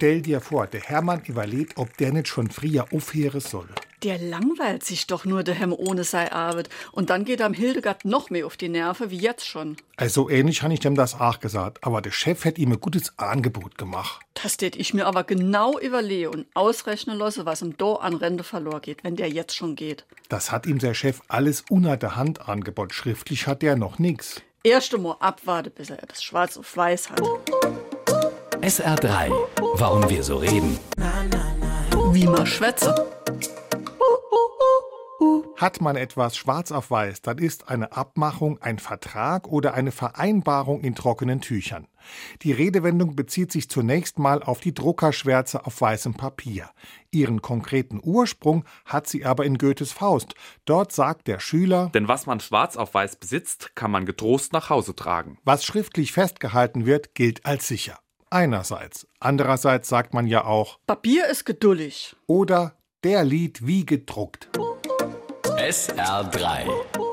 Stell dir vor, der Hermann überlegt, ob der nicht schon früher aufhören soll. Der langweilt sich doch nur daheim ohne sei Arbeit. Und dann geht am Hildegard noch mehr auf die Nerven wie jetzt schon. Also ähnlich habe ich dem das auch gesagt, aber der Chef hätte ihm ein gutes Angebot gemacht. Das tät ich mir aber genau überlege und ausrechnen lasse, was ihm da an Rente verloren geht, wenn der jetzt schon geht. Das hat ihm der Chef alles unter der Hand angeboten. Schriftlich hat der noch nix. Erst einmal abwarte, bis er das schwarz auf weiß hat. SR3. Warum wir so reden. Wie man schwätze. Hat man etwas schwarz auf weiß, dann ist eine Abmachung ein Vertrag oder eine Vereinbarung in trockenen Tüchern. Die Redewendung bezieht sich zunächst mal auf die Druckerschwärze auf weißem Papier. Ihren konkreten Ursprung hat sie aber in Goethes Faust. Dort sagt der Schüler, Denn was man schwarz auf weiß besitzt, kann man getrost nach Hause tragen. was schriftlich festgehalten wird, gilt als sicher. Einerseits. Andererseits sagt man ja auch, Papier ist geduldig. oder der Lied wie gedruckt. SR3.